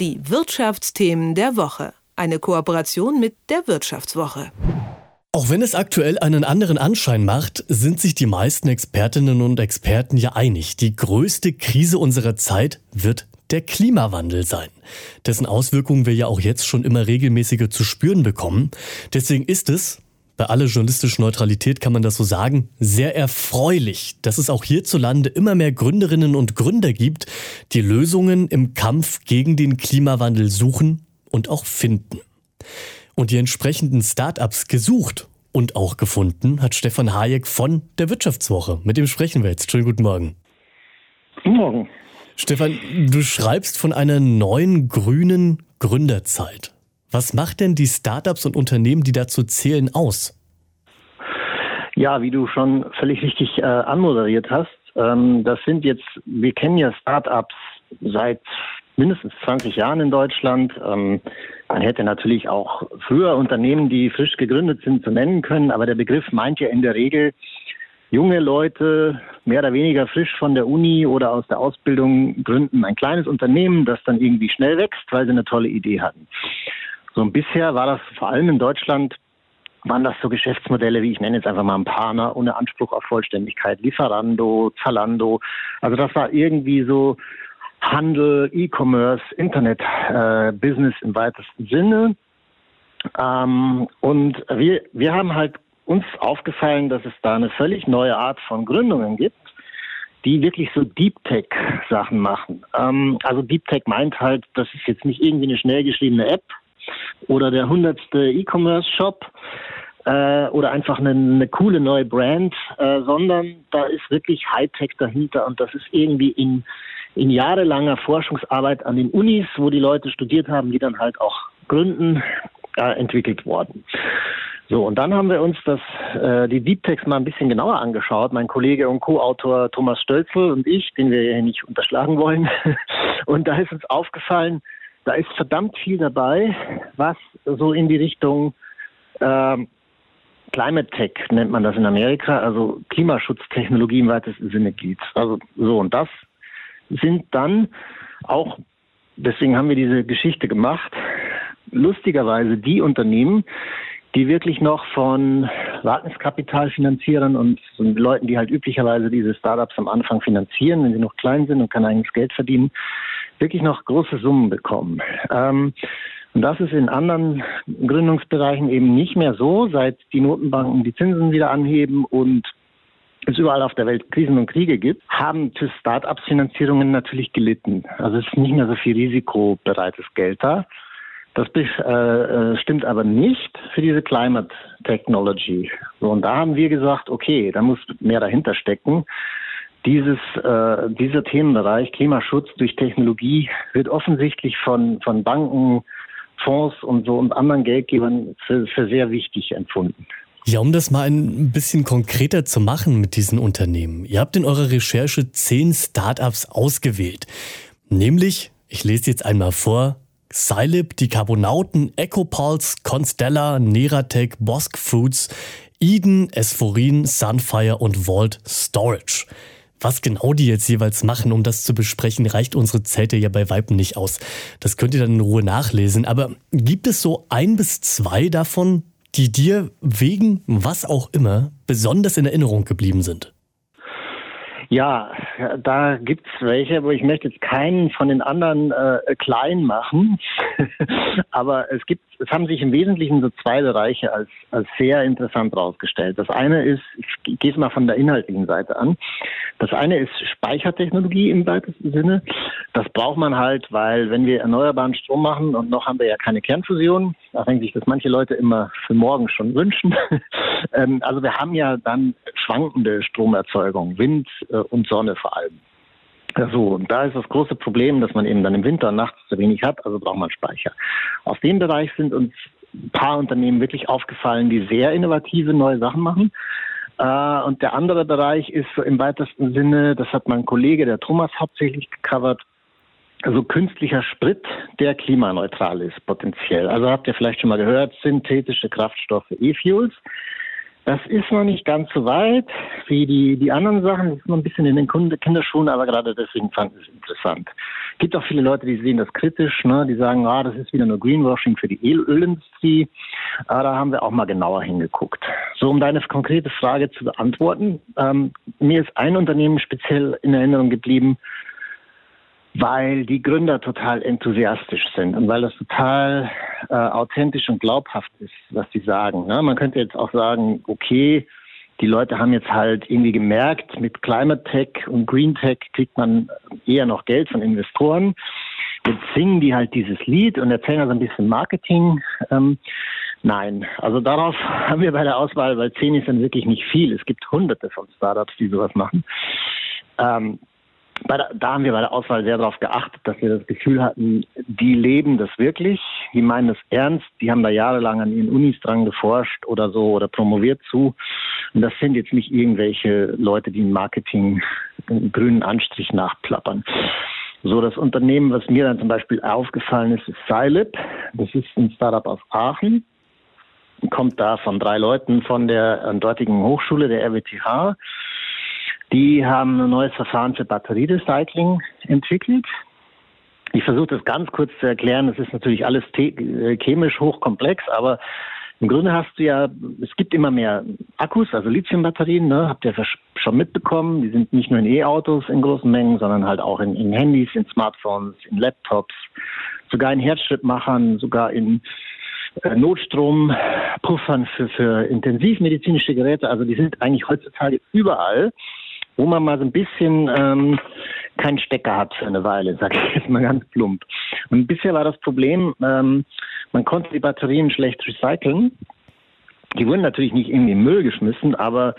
Die Wirtschaftsthemen der Woche. Eine Kooperation mit der Wirtschaftswoche. Auch wenn es aktuell einen anderen Anschein macht, sind sich die meisten Expertinnen und Experten ja einig. Die größte Krise unserer Zeit wird der Klimawandel sein, dessen Auswirkungen wir ja auch jetzt schon immer regelmäßiger zu spüren bekommen. Deswegen ist es, bei aller journalistischen Neutralität kann man das so sagen, sehr erfreulich, dass es auch hierzulande immer mehr Gründerinnen und Gründer gibt, die Lösungen im Kampf gegen den Klimawandel suchen und auch finden. Und die entsprechenden Startups gesucht und auch gefunden hat Stefan Hayek von der Wirtschaftswoche. Mit dem sprechen wir jetzt. Schönen guten Morgen. Guten Morgen. Stefan, du schreibst von einer neuen grünen Gründerzeit. Was macht denn die Startups und Unternehmen, die dazu zählen, aus? Ja, wie du schon völlig richtig äh, anmoderiert hast, ähm, das sind jetzt, wir kennen ja Startups seit mindestens 20 Jahren in Deutschland. Ähm, man hätte natürlich auch früher Unternehmen, die frisch gegründet sind, zu nennen können, aber der Begriff meint ja in der Regel junge Leute, mehr oder weniger frisch von der Uni oder aus der Ausbildung gründen ein kleines Unternehmen, das dann irgendwie schnell wächst, weil sie eine tolle Idee hatten. So und bisher war das vor allem in Deutschland waren das so Geschäftsmodelle, wie ich nenne jetzt einfach mal ein paar, ne, ohne Anspruch auf Vollständigkeit, Lieferando, Zalando. Also das war irgendwie so Handel, E-Commerce, Internet-Business äh, im weitesten Sinne. Ähm, und wir, wir haben halt uns aufgefallen, dass es da eine völlig neue Art von Gründungen gibt, die wirklich so Deep Tech Sachen machen. Ähm, also Deep Tech meint halt, das ist jetzt nicht irgendwie eine schnell geschriebene App oder der hundertste E-Commerce Shop, äh, oder einfach eine, eine, coole neue Brand, äh, sondern da ist wirklich Hightech dahinter und das ist irgendwie in in jahrelanger Forschungsarbeit an den Unis, wo die Leute studiert haben, die dann halt auch gründen, äh, entwickelt worden. So, und dann haben wir uns das, äh, die Deep Techs mal ein bisschen genauer angeschaut. Mein Kollege und Co-Autor Thomas Stölzel und ich, den wir hier nicht unterschlagen wollen. und da ist uns aufgefallen, da ist verdammt viel dabei, was so in die Richtung äh, Climate Tech nennt man das in Amerika, also Klimaschutztechnologie im weitesten Sinne geht. Also so, und das sind dann auch, deswegen haben wir diese Geschichte gemacht, lustigerweise die Unternehmen, die wirklich noch von Wagniskapitalfinanzierern und so Leuten, die halt üblicherweise diese Startups am Anfang finanzieren, wenn sie noch klein sind und kein eigenes Geld verdienen, wirklich noch große Summen bekommen. Ähm, und das ist in anderen Gründungsbereichen eben nicht mehr so, seit die Notenbanken die Zinsen wieder anheben und es überall auf der Welt Krisen und Kriege gibt, haben Start-ups Finanzierungen natürlich gelitten. Also es ist nicht mehr so viel risikobereites Geld da. Das äh, äh, stimmt aber nicht für diese Climate Technology. So, und da haben wir gesagt, okay, da muss mehr dahinter stecken. Dieses, äh, dieser Themenbereich Klimaschutz durch Technologie wird offensichtlich von, von Banken, Fonds und so und anderen Geldgebern für, für sehr wichtig empfunden. Ja, um das mal ein bisschen konkreter zu machen mit diesen Unternehmen. Ihr habt in eurer Recherche zehn Startups ausgewählt. Nämlich, ich lese jetzt einmal vor, Scilib, die Carbonauten, EcoPulse, Constella, Neratec, Bosk Foods, Eden, Esphorin, Sunfire und Vault Storage. Was genau die jetzt jeweils machen, um das zu besprechen, reicht unsere Zelte ja bei Weitem nicht aus. Das könnt ihr dann in Ruhe nachlesen. Aber gibt es so ein bis zwei davon, die dir wegen was auch immer besonders in Erinnerung geblieben sind? Ja, da gibt's welche, aber ich möchte jetzt keinen von den anderen äh, klein machen. aber es gibt, es haben sich im Wesentlichen so zwei Bereiche als, als sehr interessant herausgestellt. Das eine ist, ich gehe es mal von der inhaltlichen Seite an. Das eine ist Speichertechnologie im weitesten Sinne. Das braucht man halt, weil wenn wir erneuerbaren Strom machen und noch haben wir ja keine Kernfusion, wenn sich manche Leute immer für morgen schon wünschen. ähm, also wir haben ja dann schwankende Stromerzeugung, Wind äh, und Sonne vor allem. So, und da ist das große Problem, dass man eben dann im Winter nachts zu wenig hat, also braucht man Speicher. Auf dem Bereich sind uns ein paar Unternehmen wirklich aufgefallen, die sehr innovative neue Sachen machen. Äh, und der andere Bereich ist so im weitesten Sinne, das hat mein Kollege, der Thomas, hauptsächlich gecovert, also künstlicher Sprit, der klimaneutral ist potenziell. Also habt ihr vielleicht schon mal gehört, synthetische Kraftstoffe, E-Fuels. Das ist noch nicht ganz so weit wie die, die anderen Sachen. Das ist noch ein bisschen in den Kinderschuhen, aber gerade deswegen fand ich es interessant. Es gibt auch viele Leute, die sehen das kritisch. Ne? Die sagen, ah, das ist wieder nur Greenwashing für die Ölindustrie. Aber da haben wir auch mal genauer hingeguckt. So, um deine konkrete Frage zu beantworten. Ähm, mir ist ein Unternehmen speziell in Erinnerung geblieben, weil die Gründer total enthusiastisch sind und weil das total äh, authentisch und glaubhaft ist, was sie sagen. Ne? Man könnte jetzt auch sagen, okay, die Leute haben jetzt halt irgendwie gemerkt, mit Climate Tech und Green Tech kriegt man eher noch Geld von Investoren. Jetzt singen die halt dieses Lied und erzählen also ein bisschen Marketing. Ähm, nein, also darauf haben wir bei der Auswahl, weil zehn ist dann wirklich nicht viel. Es gibt hunderte von Startups, die sowas machen. Ähm, der, da haben wir bei der Auswahl sehr darauf geachtet, dass wir das Gefühl hatten, die leben das wirklich, die meinen das ernst, die haben da jahrelang an ihren Unis dran geforscht oder so oder promoviert zu. Und das sind jetzt nicht irgendwelche Leute, die im Marketing einen grünen Anstrich nachplappern. So, das Unternehmen, was mir dann zum Beispiel aufgefallen ist, ist Scilib. Das ist ein Startup aus Aachen. Kommt da von drei Leuten von der dortigen Hochschule, der RWTH. Die haben ein neues Verfahren für Batterierecycling entwickelt. Ich versuche das ganz kurz zu erklären. Das ist natürlich alles äh, chemisch hochkomplex, aber im Grunde hast du ja, es gibt immer mehr Akkus, also Lithiumbatterien, ne, habt ihr schon mitbekommen. Die sind nicht nur in E-Autos in großen Mengen, sondern halt auch in, in Handys, in Smartphones, in Laptops, sogar in Herzschrittmachern, sogar in äh, Notstrompuffern für, für intensivmedizinische Geräte. Also die sind eigentlich heutzutage überall wo man mal so ein bisschen ähm, keinen Stecker hat für eine Weile, sage ich jetzt mal ganz plump. Und bisher war das Problem, ähm, man konnte die Batterien schlecht recyceln. Die wurden natürlich nicht irgendwie im Müll geschmissen, aber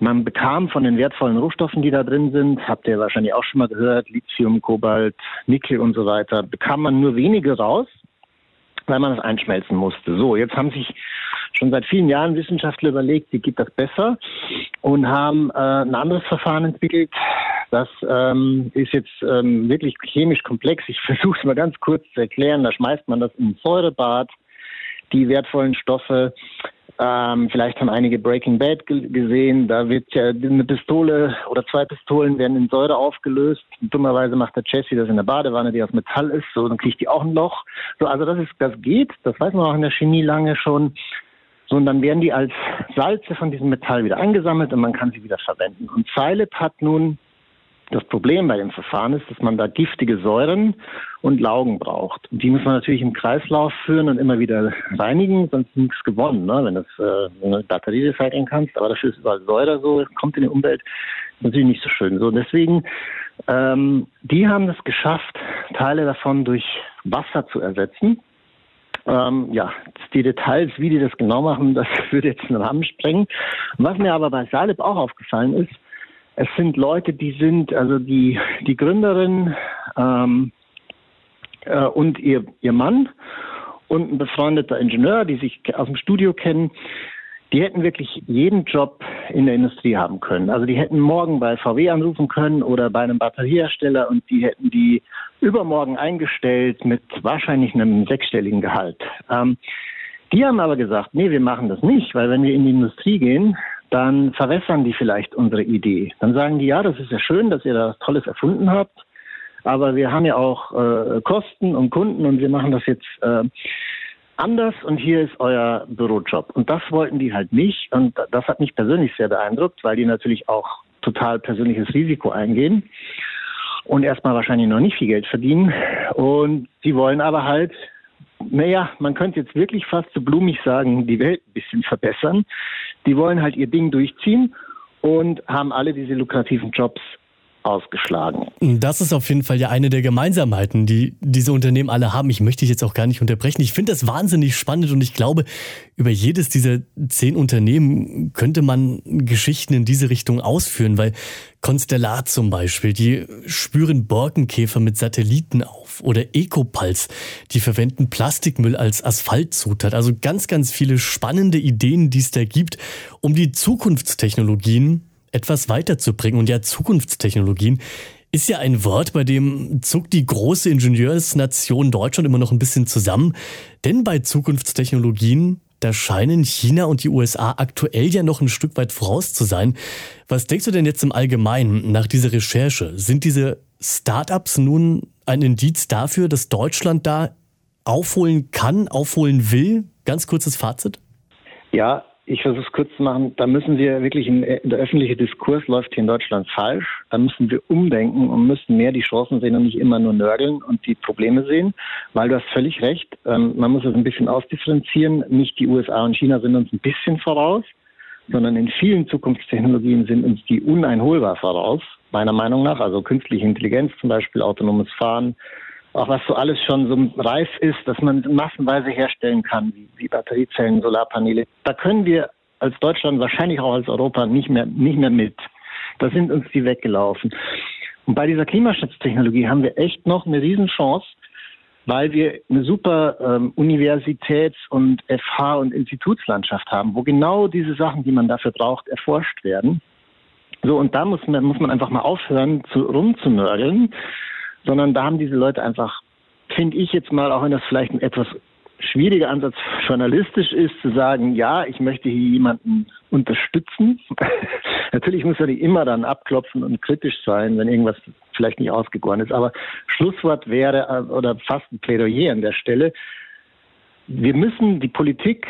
man bekam von den wertvollen Rohstoffen, die da drin sind, habt ihr wahrscheinlich auch schon mal gehört, Lithium, Kobalt, Nickel und so weiter, bekam man nur wenige raus, weil man es einschmelzen musste. So, jetzt haben sich schon seit vielen Jahren Wissenschaftler überlegt, wie geht das besser und haben äh, ein anderes Verfahren entwickelt. Das ähm, ist jetzt ähm, wirklich chemisch komplex. Ich versuche es mal ganz kurz zu erklären. Da schmeißt man das in ein Säurebad, die wertvollen Stoffe. Ähm, vielleicht haben einige Breaking Bad gesehen. Da wird ja eine Pistole oder zwei Pistolen werden in Säure aufgelöst. Dummerweise macht der Jesse das in der Badewanne, die aus Metall ist. So, dann kriegt die auch ein Loch. So, also das ist, das geht. Das weiß man auch in der Chemie lange schon. So, und dann werden die als Salze von diesem Metall wieder eingesammelt und man kann sie wieder verwenden. Und Zylib hat nun das Problem bei dem Verfahren ist, dass man da giftige Säuren und Laugen braucht. Und die muss man natürlich im Kreislauf führen und immer wieder reinigen, sonst nichts gewonnen, ne? wenn, das, äh, wenn du eine Batterie recyceln kannst. Aber dafür ist überall Säure so, kommt in die Umwelt, natürlich nicht so schön. So, deswegen, ähm, die haben es geschafft, Teile davon durch Wasser zu ersetzen. Ähm, ja, die Details, wie die das genau machen, das würde jetzt einen Rahmen sprengen. Was mir aber bei Salib auch aufgefallen ist, es sind Leute, die sind, also die, die Gründerin ähm, äh, und ihr, ihr Mann und ein befreundeter Ingenieur, die sich aus dem Studio kennen, die hätten wirklich jeden Job in der Industrie haben können. Also die hätten morgen bei VW anrufen können oder bei einem Batteriehersteller und die hätten die übermorgen eingestellt mit wahrscheinlich einem sechsstelligen Gehalt. Ähm, die haben aber gesagt, nee, wir machen das nicht, weil wenn wir in die Industrie gehen, dann verwässern die vielleicht unsere Idee. Dann sagen die, ja, das ist ja schön, dass ihr da was Tolles erfunden habt, aber wir haben ja auch äh, Kosten und Kunden und wir machen das jetzt äh, anders und hier ist euer Bürojob. Und das wollten die halt nicht. Und das hat mich persönlich sehr beeindruckt, weil die natürlich auch total persönliches Risiko eingehen und erstmal wahrscheinlich noch nicht viel Geld verdienen. Und sie wollen aber halt, naja, man könnte jetzt wirklich fast so blumig sagen, die Welt ein bisschen verbessern. Die wollen halt ihr Ding durchziehen und haben alle diese lukrativen Jobs ausgeschlagen. Das ist auf jeden Fall ja eine der Gemeinsamheiten, die diese Unternehmen alle haben. Ich möchte dich jetzt auch gar nicht unterbrechen. Ich finde das wahnsinnig spannend und ich glaube, über jedes dieser zehn Unternehmen könnte man Geschichten in diese Richtung ausführen, weil Constellat zum Beispiel, die spüren Borkenkäfer mit Satelliten auf oder Ecopulse, die verwenden Plastikmüll als Asphaltzutat. Also ganz, ganz viele spannende Ideen, die es da gibt, um die Zukunftstechnologien etwas weiterzubringen. Und ja, Zukunftstechnologien ist ja ein Wort, bei dem zuckt die große Ingenieursnation Deutschland immer noch ein bisschen zusammen. Denn bei Zukunftstechnologien Da scheinen China und die USA aktuell ja noch ein Stück weit voraus zu sein. Was denkst du denn jetzt im Allgemeinen nach dieser Recherche? Sind diese Startups nun ein Indiz dafür, dass Deutschland da aufholen kann, aufholen will? Ganz kurzes Fazit. Ja, ich versuche es kurz zu machen. Da müssen wir wirklich, in, der öffentliche Diskurs läuft hier in Deutschland falsch. Da müssen wir umdenken und müssen mehr die Chancen sehen und nicht immer nur nörgeln und die Probleme sehen. Weil du hast völlig recht. Ähm, man muss es ein bisschen ausdifferenzieren. Nicht die USA und China sind uns ein bisschen voraus, sondern in vielen Zukunftstechnologien sind uns die uneinholbar voraus. Meiner Meinung nach. Also künstliche Intelligenz zum Beispiel, autonomes Fahren, auch was so alles schon so reif ist, dass man massenweise herstellen kann, wie, wie Batteriezellen, Solarpaneele. Da können wir als Deutschland, wahrscheinlich auch als Europa nicht mehr, nicht mehr mit. Da sind uns die weggelaufen. Und bei dieser Klimaschutztechnologie haben wir echt noch eine Riesenchance, weil wir eine super ähm, Universitäts- und FH- und Institutslandschaft haben, wo genau diese Sachen, die man dafür braucht, erforscht werden. So, und da muss man, muss man einfach mal aufhören, zu, rumzunörgeln sondern da haben diese Leute einfach, finde ich jetzt mal, auch wenn das vielleicht ein etwas schwieriger Ansatz journalistisch ist, zu sagen, ja, ich möchte hier jemanden unterstützen. Natürlich muss er nicht immer dann abklopfen und kritisch sein, wenn irgendwas vielleicht nicht ausgegoren ist. Aber Schlusswort wäre, äh, oder fast ein Plädoyer an der Stelle, wir müssen die Politik,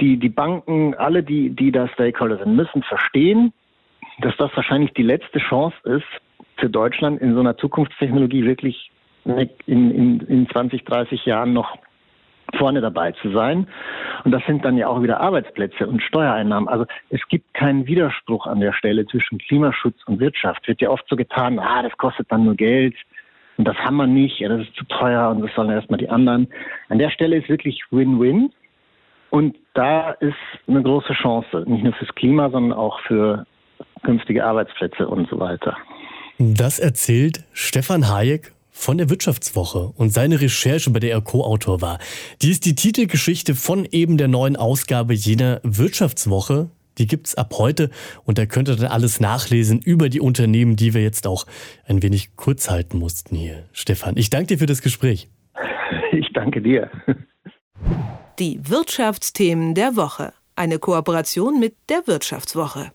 die, die Banken, alle, die, die da Stakeholder sind, müssen verstehen, dass das wahrscheinlich die letzte Chance ist, für Deutschland in so einer Zukunftstechnologie wirklich in, in, in 20, 30 Jahren noch vorne dabei zu sein. Und das sind dann ja auch wieder Arbeitsplätze und Steuereinnahmen. Also es gibt keinen Widerspruch an der Stelle zwischen Klimaschutz und Wirtschaft. Wird ja oft so getan, ah, das kostet dann nur Geld und das haben wir nicht, ja, das ist zu teuer und das sollen erstmal die anderen. An der Stelle ist wirklich Win-Win. Und da ist eine große Chance, nicht nur fürs Klima, sondern auch für künftige Arbeitsplätze und so weiter. Das erzählt Stefan Hayek von der Wirtschaftswoche und seine Recherche, bei der er Co-Autor war. Die ist die Titelgeschichte von eben der neuen Ausgabe jener Wirtschaftswoche. Die gibt's ab heute und da könnt ihr dann alles nachlesen über die Unternehmen, die wir jetzt auch ein wenig kurz halten mussten hier. Stefan, ich danke dir für das Gespräch. Ich danke dir. Die Wirtschaftsthemen der Woche. Eine Kooperation mit der Wirtschaftswoche.